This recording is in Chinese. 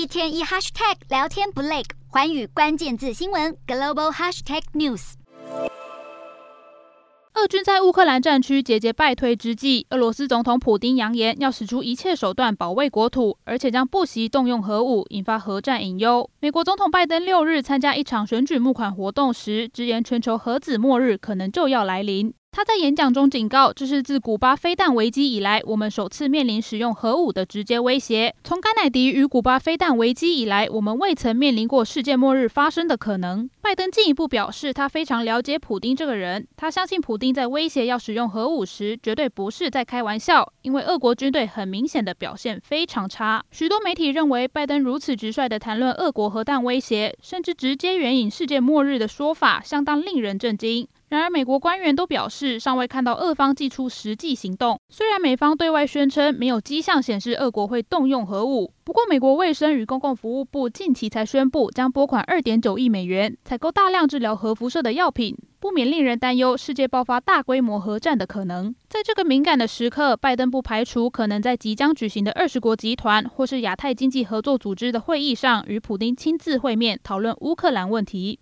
一天一 hashtag 聊天不累，寰宇关键字新闻 global hashtag news。俄军在乌克兰战区节节败退之际，俄罗斯总统普丁扬言要使出一切手段保卫国土，而且将不惜动用核武，引发核战隐忧。美国总统拜登六日参加一场选举募款活动时，直言全球核子末日可能就要来临。他在演讲中警告，这是自古巴飞弹危机以来，我们首次面临使用核武的直接威胁。从甘乃迪与古巴飞弹危机以来，我们未曾面临过世界末日发生的可能。拜登进一步表示，他非常了解普丁这个人，他相信普丁在威胁要使用核武时，绝对不是在开玩笑，因为俄国军队很明显的表现非常差。许多媒体认为，拜登如此直率的谈论俄国核弹威胁，甚至直接援引世界末日的说法，相当令人震惊。然而，美国官员都表示，尚未看到俄方祭出实际行动。虽然美方对外宣称没有迹象显示俄国会动用核武，不过美国卫生与公共服务部近期才宣布将拨款二点九亿美元采购大量治疗核辐射的药品，不免令人担忧世界爆发大规模核战的可能。在这个敏感的时刻，拜登不排除可能在即将举行的二十国集团或是亚太经济合作组织的会议上与普丁亲自会面，讨论乌克兰问题。